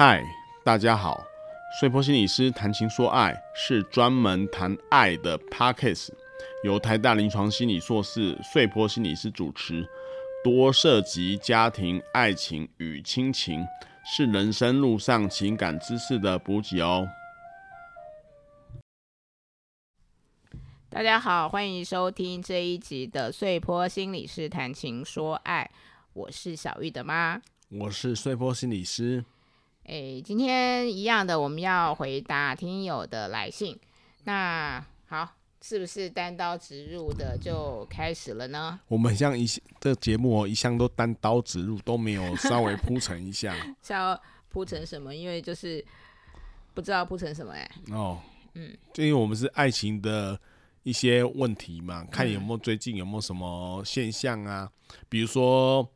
嗨，大家好！碎波心理师谈情说爱是专门谈爱的 Podcast，由台大临床心理硕士碎波心理师主持，多涉及家庭、爱情与亲情，是人生路上情感知识的补给哦。大家好，欢迎收听这一集的碎波心理师谈情说爱，我是小玉的妈，我是碎波心理师。诶，今天一样的，我们要回答听友的来信。那好，是不是单刀直入的就开始了呢？我们像一这个节目哦，一向都单刀直入，都没有稍微铺陈一下。要铺陈什么？因为就是不知道铺陈什么哎。哦，嗯，就因为我们是爱情的一些问题嘛，看有没有最近有没有什么现象啊？嗯、比如说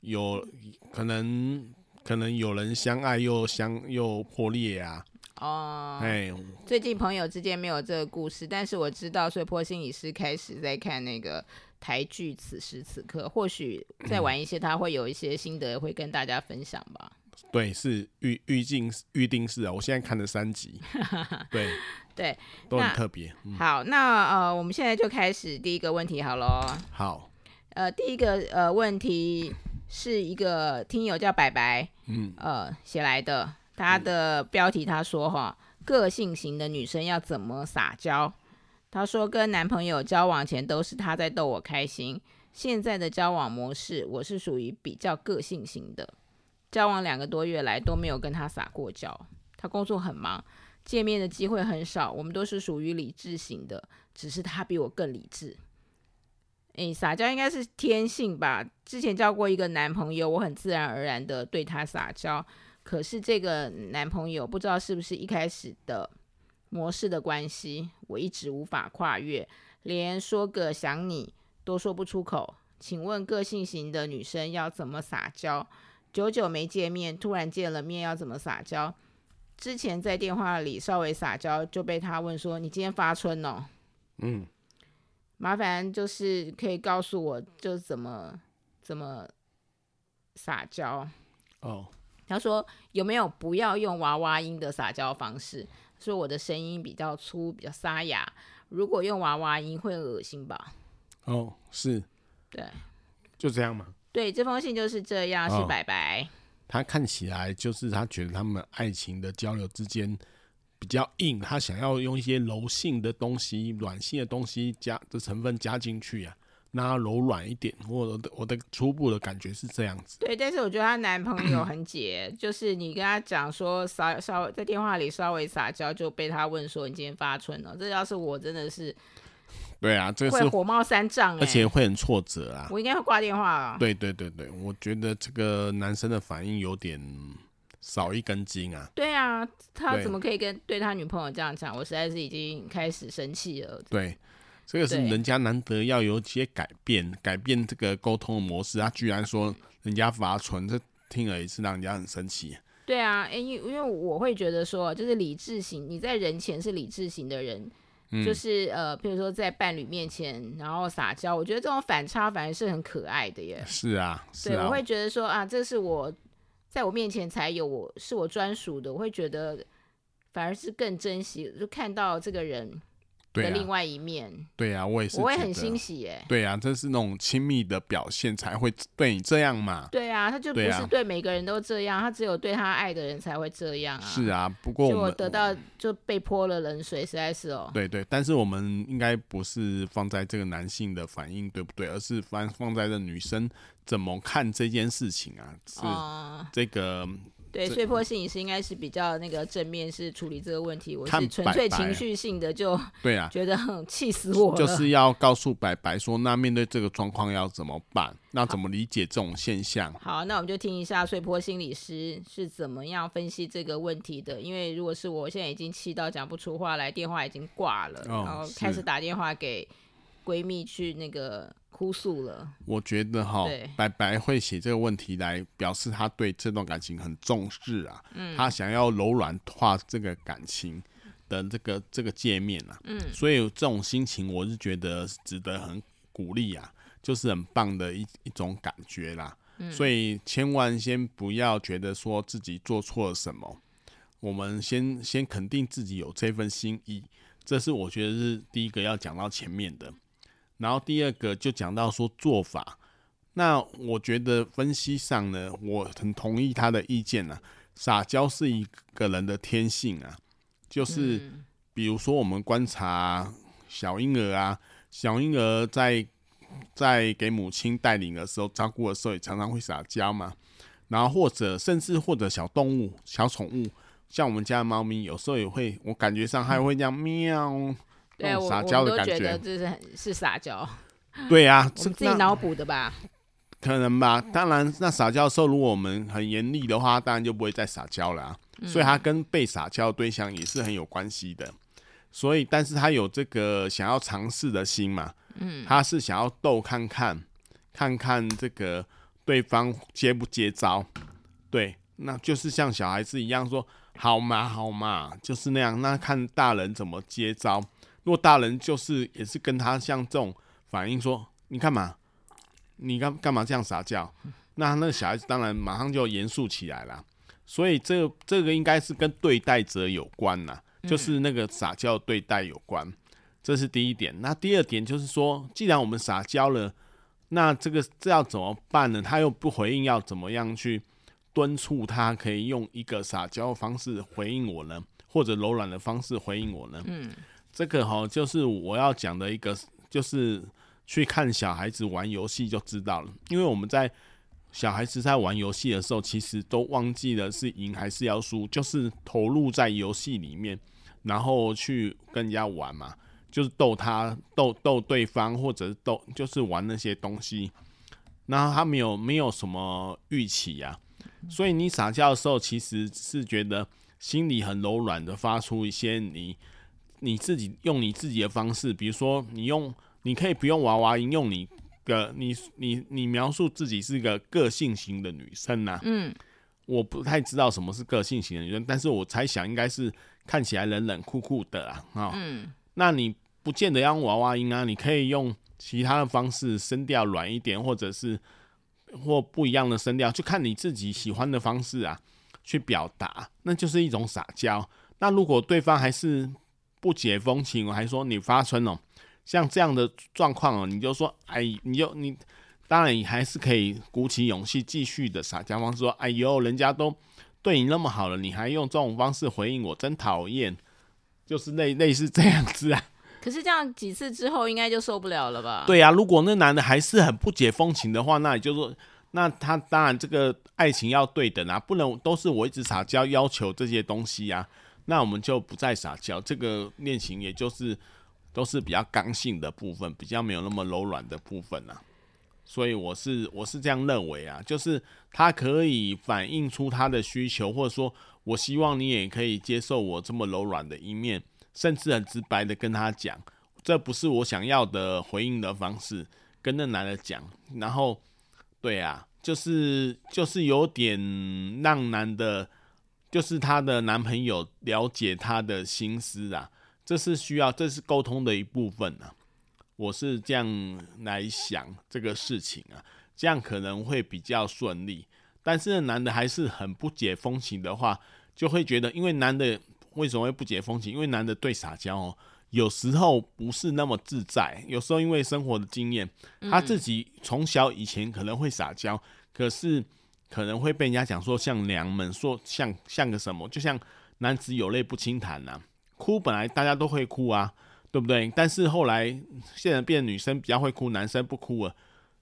有可能。可能有人相爱又相又破裂啊！哦，哎，最近朋友之间没有这个故事，但是我知道所以破心理师开始在看那个台剧《此时此刻》，或许再晚一些他会有一些心得会跟大家分享吧。对，是预预定预定式啊，我现在看了三集，对对，都很特别。嗯、好，那呃，我们现在就开始第一个问题好喽。好，呃，第一个呃问题。是一个听友叫白白，嗯，呃，写来的。他的标题他说哈，个性型的女生要怎么撒娇？他说跟男朋友交往前都是他在逗我开心，现在的交往模式我是属于比较个性型的。交往两个多月来都没有跟他撒过娇，他工作很忙，见面的机会很少。我们都是属于理智型的，只是他比我更理智。诶，撒娇应该是天性吧。之前交过一个男朋友，我很自然而然的对他撒娇。可是这个男朋友不知道是不是一开始的模式的关系，我一直无法跨越，连说个想你都说不出口。请问个性型的女生要怎么撒娇？久久没见面，突然见了面要怎么撒娇？之前在电话里稍微撒娇，就被他问说：“你今天发春哦？”嗯。麻烦就是可以告诉我，就怎么怎么撒娇哦。他说有没有不要用娃娃音的撒娇方式？说我的声音比较粗，比较沙哑，如果用娃娃音会恶心吧？哦，是，对，就这样嘛？对，这封信就是这样，是白白。哦，他看起来就是他觉得他们爱情的交流之间。比较硬，他想要用一些柔性的东西、软性的东西加的成分加进去啊，让它柔软一点。我的我的初步的感觉是这样子。对，但是我觉得她男朋友很解，就是你跟他讲说稍稍微在电话里稍微撒娇，就被他问说你今天发春了。这要是我真的是，对啊，这个是会火冒三丈，而且会很挫折啊。我应该会挂电话啊。对对对对，我觉得这个男生的反应有点。少一根筋啊！对啊，他怎么可以跟对他女朋友这样讲？我实在是已经开始生气了。对，这个是人家难得要有些改变，改变这个沟通的模式。他居然说人家发春，这听了也是让人家很生气。对啊，因因为我会觉得说，就是理智型，你在人前是理智型的人，嗯、就是呃，比如说在伴侣面前然后撒娇，我觉得这种反差反而是很可爱的耶。是啊，是啊，对，我会觉得说啊，这是我。在我面前才有我是我专属的，我会觉得反而是更珍惜，就看到这个人的另外一面。对啊，啊，我也是，我会很欣喜耶。对啊，这是那种亲密的表现才会对你这样嘛。对啊，他就不是对每个人都这样，啊、他只有对他爱的人才会这样啊。是啊，不过我，我得到就被泼了冷水，实在是哦。对对，但是我们应该不是放在这个男性的反应对不对，而是放放在这女生。怎么看这件事情啊？是这个、呃、对，穗波心理师应该是比较那个正面，是处理这个问题。我是纯粹情绪性的，就 对啊，觉得很气死我了。就是要告诉白白说，那面对这个状况要怎么办？那怎么理解这种现象？好，那我们就听一下碎波心理师是怎么样分析这个问题的。因为如果是我现在已经气到讲不出话来，电话已经挂了，哦、然后开始打电话给闺蜜去那个。哭诉了，我觉得哈，白白会写这个问题来表示他对这段感情很重视啊，嗯，他想要柔软化这个感情的这个这个界面啊，嗯，所以这种心情我是觉得值得很鼓励啊，就是很棒的一一种感觉啦。嗯，所以千万先不要觉得说自己做错了什么，我们先先肯定自己有这份心意，这是我觉得是第一个要讲到前面的。然后第二个就讲到说做法，那我觉得分析上呢，我很同意他的意见啊，撒娇是一个人的天性啊，就是比如说我们观察小婴儿啊，小婴儿在在给母亲带领的时候，照顾的时候也常常会撒娇嘛，然后或者甚至或者小动物、小宠物，像我们家的猫咪，有时候也会，我感觉上还会这样喵。对，撒娇的感觉，我我都觉得这是很是撒娇。对呀、啊，我们自己脑补的吧？可能吧。当然，那撒娇的时候，如果我们很严厉的话，当然就不会再撒娇了、啊嗯。所以，他跟被撒娇的对象也是很有关系的。所以，但是他有这个想要尝试的心嘛？嗯，他是想要逗看看，看看这个对方接不接招。对，那就是像小孩子一样说：“好嘛，好嘛，就是那样。”那看大人怎么接招。如果大人就是也是跟他像这种反应说，你干嘛？你干干嘛这样撒娇？那那个小孩子当然马上就严肃起来了。所以这个这个应该是跟对待者有关呐，就是那个撒娇对待有关。这是第一点。那第二点就是说，既然我们撒娇了，那这个这要怎么办呢？他又不回应，要怎么样去敦促他可以用一个撒娇的方式回应我呢？或者柔软的方式回应我呢？嗯。这个哈，就是我要讲的一个，就是去看小孩子玩游戏就知道了。因为我们在小孩子在玩游戏的时候，其实都忘记了是赢还是要输，就是投入在游戏里面，然后去跟人家玩嘛，就是逗他逗逗对方，或者是逗就是玩那些东西。然后他没有没有什么预期呀，所以你撒娇的时候，其实是觉得心里很柔软的，发出一些你。你自己用你自己的方式，比如说你用，你可以不用娃娃音，用你个你你你描述自己是一个个性型的女生呐、啊。嗯，我不太知道什么是个性型的女生，但是我猜想应该是看起来冷冷酷酷的啊。啊，嗯，那你不见得要用娃娃音啊，你可以用其他的方式，声调软一点，或者是或不一样的声调，就看你自己喜欢的方式啊，去表达，那就是一种撒娇。那如果对方还是不解风情，我还说你发春哦，像这样的状况哦，你就说，哎，你就你，当然你还是可以鼓起勇气继续的撒娇方式说，哎呦，人家都对你那么好了，你还用这种方式回应我，真讨厌，就是类类似这样子啊。可是这样几次之后，应该就受不了了吧？对呀、啊，如果那男的还是很不解风情的话，那也就是说，那他当然这个爱情要对等啊，不能都是我一直撒娇要求这些东西呀、啊。那我们就不再撒娇，这个恋情也就是都是比较刚性的部分，比较没有那么柔软的部分啊。所以我是我是这样认为啊，就是他可以反映出他的需求，或者说我希望你也可以接受我这么柔软的一面，甚至很直白的跟他讲，这不是我想要的回应的方式，跟那男的讲。然后，对啊，就是就是有点让男的。就是她的男朋友了解她的心思啊，这是需要，这是沟通的一部分啊。我是这样来想这个事情啊，这样可能会比较顺利。但是男的还是很不解风情的话，就会觉得，因为男的为什么会不解风情？因为男的对撒娇哦，有时候不是那么自在。有时候因为生活的经验，他自己从小以前可能会撒娇，可是。可能会被人家讲说像娘们，说像像个什么，就像男子有泪不轻弹呐，哭本来大家都会哭啊，对不对？但是后来现在变女生比较会哭，男生不哭了，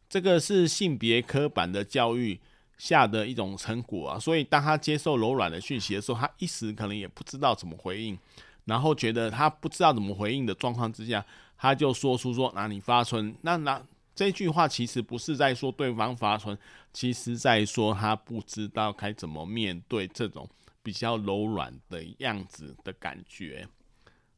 这个是性别刻板的教育下的一种成果啊。所以当他接受柔软的讯息的时候，他一时可能也不知道怎么回应，然后觉得他不知道怎么回应的状况之下，他就说出说哪里发春，那那。这句话其实不是在说对方发春，其实在说他不知道该怎么面对这种比较柔软的样子的感觉。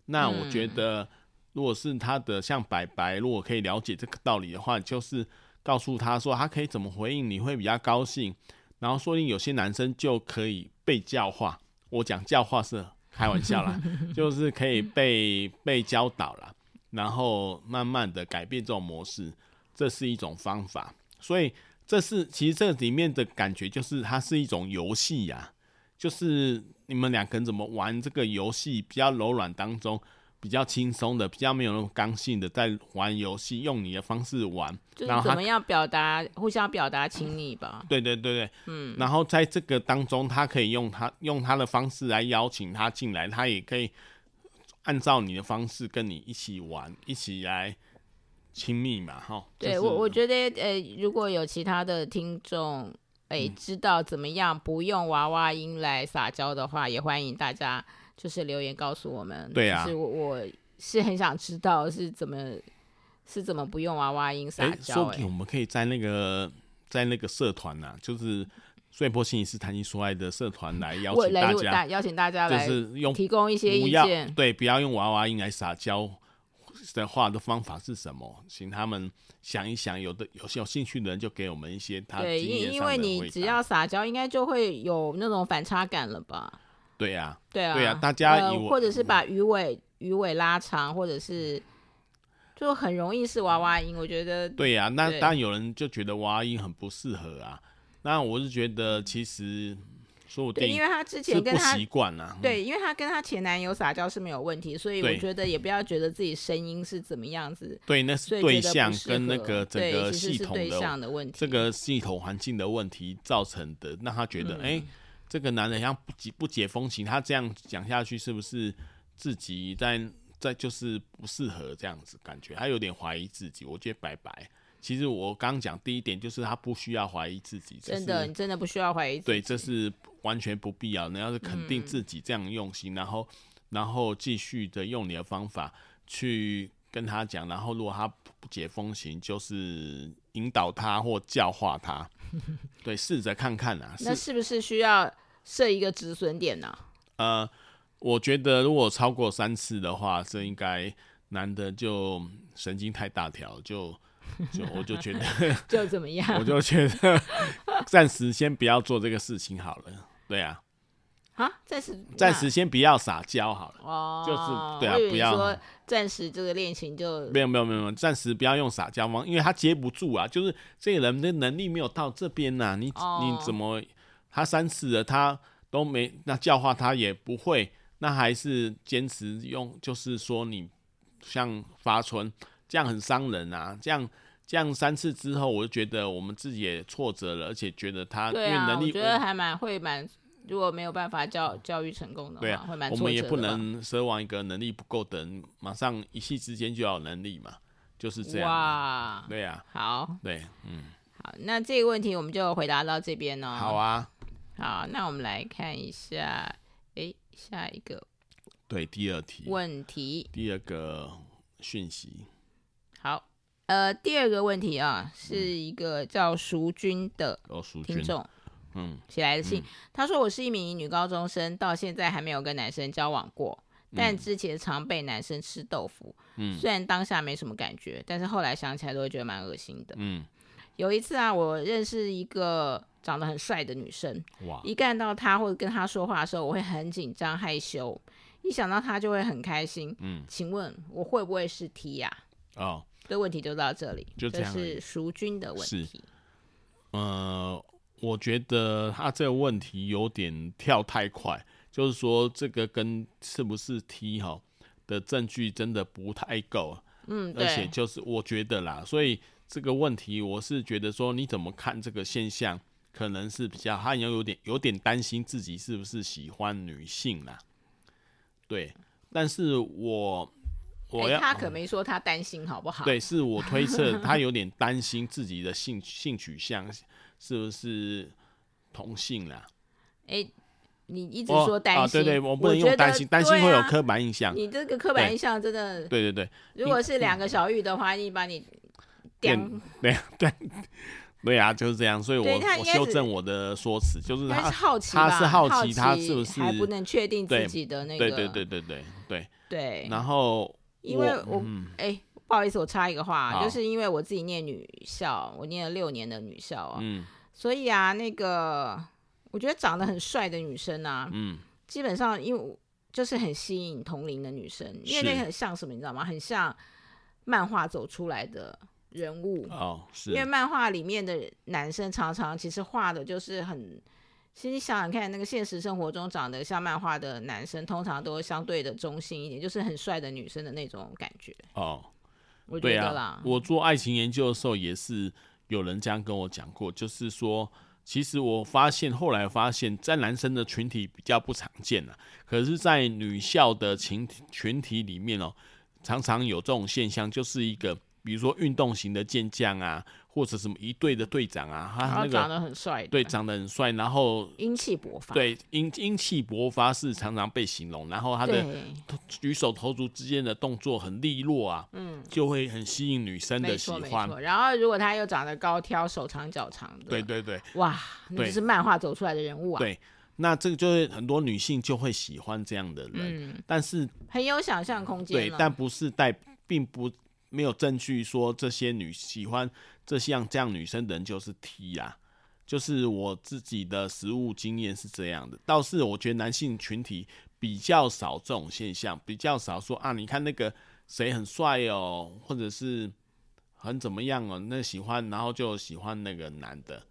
那我觉得，如果是他的像白白，如果可以了解这个道理的话，就是告诉他说他可以怎么回应，你会比较高兴。然后说不定有些男生就可以被教化。我讲教化是开玩笑啦，就是可以被被教导了，然后慢慢的改变这种模式。这是一种方法，所以这是其实这里面的感觉就是它是一种游戏呀，就是你们两个人怎么玩这个游戏，比较柔软当中。比较轻松的，比较没有那种刚性的，在玩游戏，用你的方式玩，就是怎么样表达，互相表达亲密吧。对对对对，嗯。然后在这个当中，他可以用他用他的方式来邀请他进来，他也可以按照你的方式跟你一起玩，一起来亲密嘛，哈。对、我我觉得，呃，如果有其他的听众，哎，知道怎么样不用娃娃音来撒娇的话，也欢迎大家。就是留言告诉我们，对啊，是我我是很想知道是怎么是怎么不用娃娃音撒娇、欸。说不定我们可以在那个在那个社团呐、啊，就是穗波心理是谈情说爱的社团来邀请大家，邀请大家来，就是用提供一些意见，对，不要用娃娃音来撒娇的话的方法是什么？请他们想一想，有的有些有兴趣的人就给我们一些他对，因因为你只要撒娇，应该就会有那种反差感了吧。对呀、啊，对啊，对啊，大家、呃、或者是把鱼尾鱼尾拉长，或者是就很容易是娃娃音。我觉得对呀、啊，那当然有人就觉得娃娃音很不适合啊。那我是觉得其实说不定，因为他之前跟他习惯了，对，因为他跟他前男友撒娇是没有问题，所以我觉得也不要觉得自己声音是怎么样子。对，那是对象跟那个整个系统的问题，这个系统环境的问题造成的，让他觉得哎。嗯欸这个男人像不解不解风情，他这样讲下去是不是自己在在就是不适合这样子感觉？他有点怀疑自己。我觉得拜拜。其实我刚讲第一点就是他不需要怀疑自己，真的，你真的不需要怀疑自己。对，这是完全不必要。你要是肯定自己这样用心，嗯、然后然后继续的用你的方法去跟他讲，然后如果他不解风情，就是引导他或教化他。对，试着看看啊。那是不是需要设一个止损点呢？呃，我觉得如果超过三次的话，这应该男的就神经太大条，就就我就觉得 就怎么样？我就觉得暂时先不要做这个事情好了。对啊。啊，暂时暂时先不要撒娇好了，哦，就是对啊，不要。说暂时这个恋情就没有没有没有，暂时不要用撒娇嘛，因为他接不住啊，就是这个人的能力没有到这边呐、啊，你、哦、你怎么他三次了他都没那教化他也不会，那还是坚持用，就是说你像发春这样很伤人啊，这样这样三次之后，我就觉得我们自己也挫折了，而且觉得他因为能力，我觉得还蛮会蛮。如果没有办法教教育成功的话，对啊，会蛮。我们也不能奢望一个能力不够的人马上一夕之间就要有能力嘛，就是这样。哇，对呀、啊，好，对，嗯，好，那这个问题我们就回答到这边哦。好啊，好，那我们来看一下，哎，下一个，对，第二题问题，第二个讯息。好，呃，第二个问题啊，是一个叫淑君的听众。哦嗯，写来的信，嗯，他说，我是一名女高中生，到现在还没有跟男生交往过，但之前常被男生吃豆腐。嗯，虽然当下没什么感觉，但是后来想起来都会觉得蛮恶心的。嗯，有一次啊，我认识一个长得很帅的女生，哇，一看到他或者跟他说话的时候，我会很紧张害羞，一想到他就会很开心。嗯，请问我会不会是 T 呀？哦，这问题就到这里，就这是赎君的问题。呃。我觉得他这个问题有点跳太快，就是说这个跟是不是 T 哈的证据真的不太够，嗯，而且就是我觉得啦，所以这个问题我是觉得说你怎么看这个现象，可能是比较他有有点有点担心自己是不是喜欢女性啦，对，但是我我要、欸、他可没说他担心好不好？对，是我推测 他有点担心自己的性性取向。是不是同性啦？哎、欸，你一直说担心、哦啊，对对，我不能用担心，担心会有刻板印象。你这个刻板印象真的，对对对。如果是两个小玉的话，你把你点对对对啊，就是这样。所以我我修正我的说辞，就是他是好奇，他是好奇，他是不是还不能确定自己的那个？对对对对对对对。然后因为我哎。嗯。不好意思，我插一个话，就是因为我自己念女校，我念了六年的女校啊，嗯，所以啊，那个我觉得长得很帅的女生啊，嗯，基本上因为就是很吸引同龄的女生，因为那个很像什么，你知道吗？很像漫画走出来的人物。哦，是。因为漫画里面的男生常常其实画的就是很，其实你想想看，那个现实生活中长得像漫画的男生，通常都相对的中性一点，就是很帅的女生的那种感觉哦。我觉得啦，啊，我做爱情研究的时候也是有人这样跟我讲过，就是说，其实我发现后来发现，在男生的群体比较不常见了，可是，在女校的群群体里面哦，常常有这种现象，就是一个。比如说运动型的健将啊，或者什么一队的队长啊，他那个长得很帅，对，长得很帅，然后英气勃发，对，英英气勃发是常常被形容，然后他的举手投足之间的动作很利落啊，嗯，就会很吸引女生的喜欢。然后如果他又长得高挑，手长脚长的，对对对，哇，那就是漫画走出来的人物啊。对，那这个就是很多女性就会喜欢这样的人，嗯，但是很有想象空间，对，但不是带，并不。没有证据说这些女喜欢这像这样女生的人就是 T 啊，就是我自己的实物经验是这样的。倒是我觉得男性群体比较少这种现象，比较少说啊，你看那个谁很帅哦，或者是很怎么样哦，那喜欢然后就喜欢那个男的，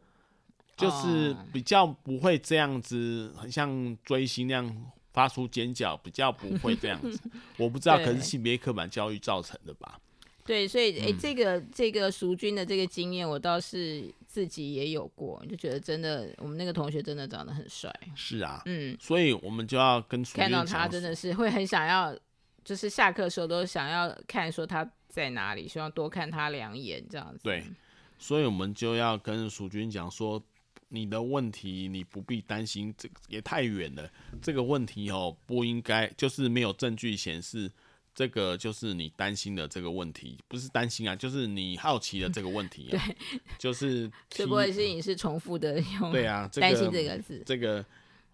就是比较不会这样子，很像追星那样发出尖叫，比较不会这样子。我不知道，可是性别刻板教育造成的吧。对，所以诶、欸，这个这个赎军的这个经验，我倒是自己也有过，就觉得真的，我们那个同学真的长得很帅。是啊，嗯，所以我们就要跟看到他，真的是会很想要，就是下课的时候都想要看说他在哪里，希望多看他两眼这样子。对，所以我们就要跟蜀军讲说，你的问题你不必担心，这也太远了，这个问题哦不应该，就是没有证据显示。这个就是你担心的这个问题，不是担心啊，就是你好奇的这个问题啊。对，就是会不会是你是重复的用？对啊，担心这个字，这个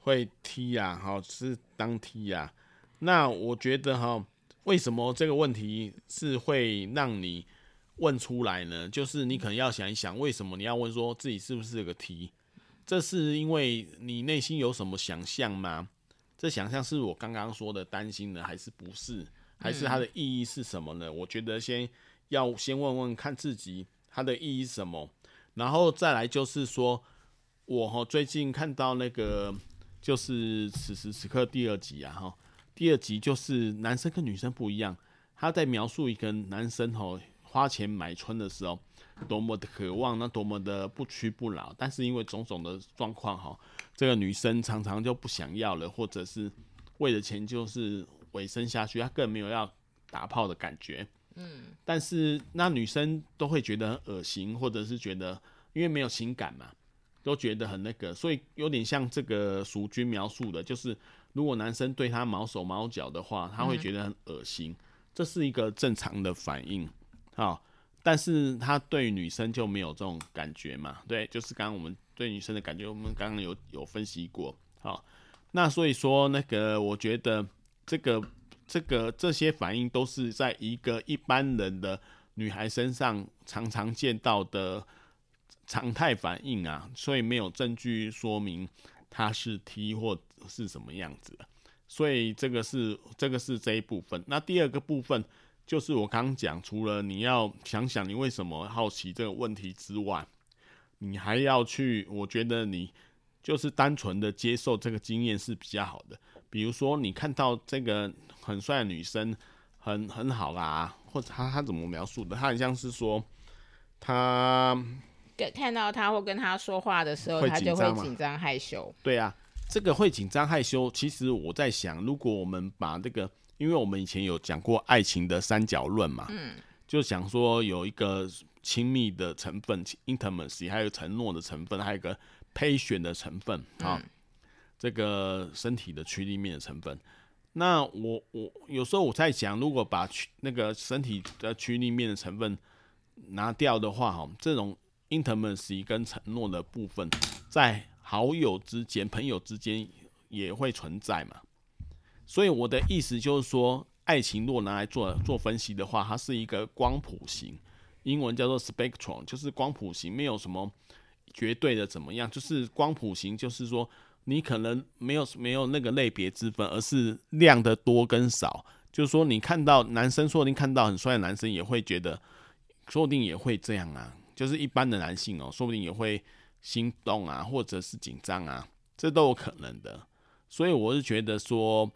会踢啊，好是当踢啊。那我觉得哈，为什么这个问题是会让你问出来呢？就是你可能要想一想，为什么你要问说自己是不是个 T？这是因为你内心有什么想象吗？这想象是我刚刚说的担心呢，还是不是？还是它的意义是什么呢？嗯、我觉得先要先问问看自己它的意义是什么，然后再来就是说，我哈最近看到那个就是此时此刻第二集啊哈，第二集就是男生跟女生不一样，他在描述一个男生哈花钱买春的时候多么的渴望，那多么的不屈不挠，但是因为种种的状况哈，这个女生常常就不想要了，或者是为了钱就是。尾声下去，他更没有要打炮的感觉。嗯，但是那女生都会觉得很恶心，或者是觉得因为没有情感嘛，都觉得很那个，所以有点像这个淑君描述的，就是如果男生对她毛手毛脚的话，他会觉得很恶心，这是一个正常的反应。好，但是他对女生就没有这种感觉嘛？对，就是刚刚我们对女生的感觉，我们刚刚有有分析过。好，那所以说那个我觉得。这个、这个、这些反应都是在一个一般人的女孩身上常常见到的常态反应啊，所以没有证据说明她是 T 或是什么样子的。所以这个是这个是这一部分。那第二个部分就是我刚刚讲，除了你要想想你为什么好奇这个问题之外，你还要去，我觉得你就是单纯的接受这个经验是比较好的。比如说，你看到这个很帅的女生很很好啦，或者他他怎么描述的？他很像是说，他跟看到他或跟他说话的时候，他就会紧张害羞。对啊，这个会紧张害羞。其实我在想，如果我们把这个，因为我们以前有讲过爱情的三角论嘛，嗯，就想说有一个亲密的成分 （intimacy），还有承诺的成分，还有一个 passion 的成分啊。嗯这个身体的驱力面的成分，那我我有时候我在想，如果把那个身体的驱力面的成分拿掉的话，哈，这种 intimacy 跟承诺的部分，在好友之间、朋友之间也会存在嘛。所以我的意思就是说，爱情若拿来做做分析的话，它是一个光谱型，英文叫做 spectrum，就是光谱型，没有什么绝对的怎么样，就是光谱型，就是说。你可能没有没有那个类别之分，而是量的多跟少。就是说，你看到男生，说不定看到很帅的男生，也会觉得说不定也会这样啊，就是一般的男性哦、说不定也会心动啊，或者是紧张啊，这都有可能的。所以我是觉得说，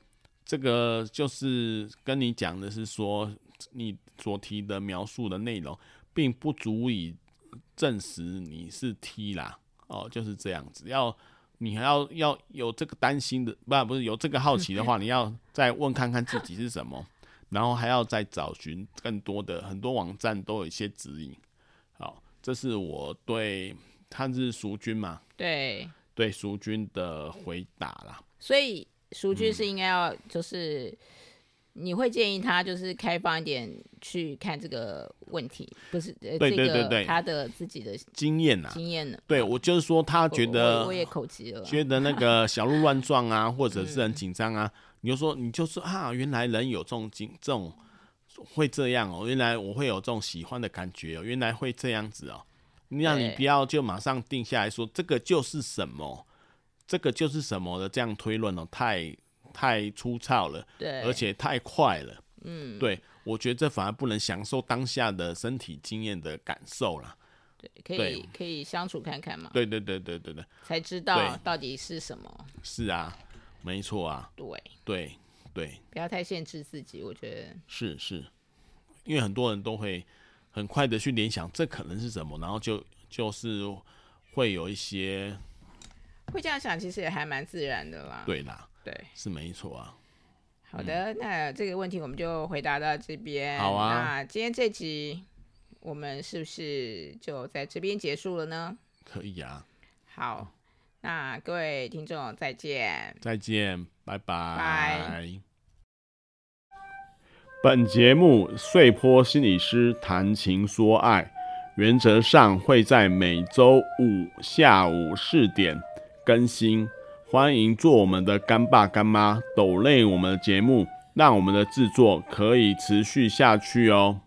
这个就是跟你讲的是说，你所提的描述的内容，并不足以证实你是 T 啦，哦，就是这样子。要你还要要有这个担心的，不不是有这个好奇的话，你要再问看看自己是什么。然后还要再找寻更多的，很多网站都有一些指引。好，这是我对他是淑君嘛？对对，淑君的回答啦。所以淑君是应该要就是、嗯、你会建议他就是开放一点去看这个问题，不是？对对对对，他的自己的经验呐，经验呢？对，我就是说他觉得我，我也口急了，觉得那个小鹿乱撞啊，或者是很紧张啊。嗯你就说，你就说啊，原来人有这种经，这种会这样哦、喔。原来我会有这种喜欢的感觉哦、喔。原来会这样子哦、喔。你让你不要就马上定下来说这个就是什么，这个就是什么的这样推论哦、喔，太太粗糙了，对，而且太快了。嗯，对，我觉得这反而不能享受当下的身体经验的感受了。对，可以可以相处看看嘛。对对对对对对，才知道到底是什么。是啊。没错啊，对对对，不要太限制自己，我觉得是是，因为很多人都会很快的去联想这可能是什么，然后就就是会有一些会这样想，其实也还蛮自然的啦。对啦，对，是没错啊。好的，嗯，那这个问题我们就回答到这边。好啊，那今天这集我们是不是就在这边结束了呢？可以啊。好。那各位听众再见，再见，拜拜。拜。本节目碎坡心理师谈情说爱，原则上会在每周五下午四点更新，欢迎做我们的干爸干妈，抖累我们的节目，让我们的制作可以持续下去哦。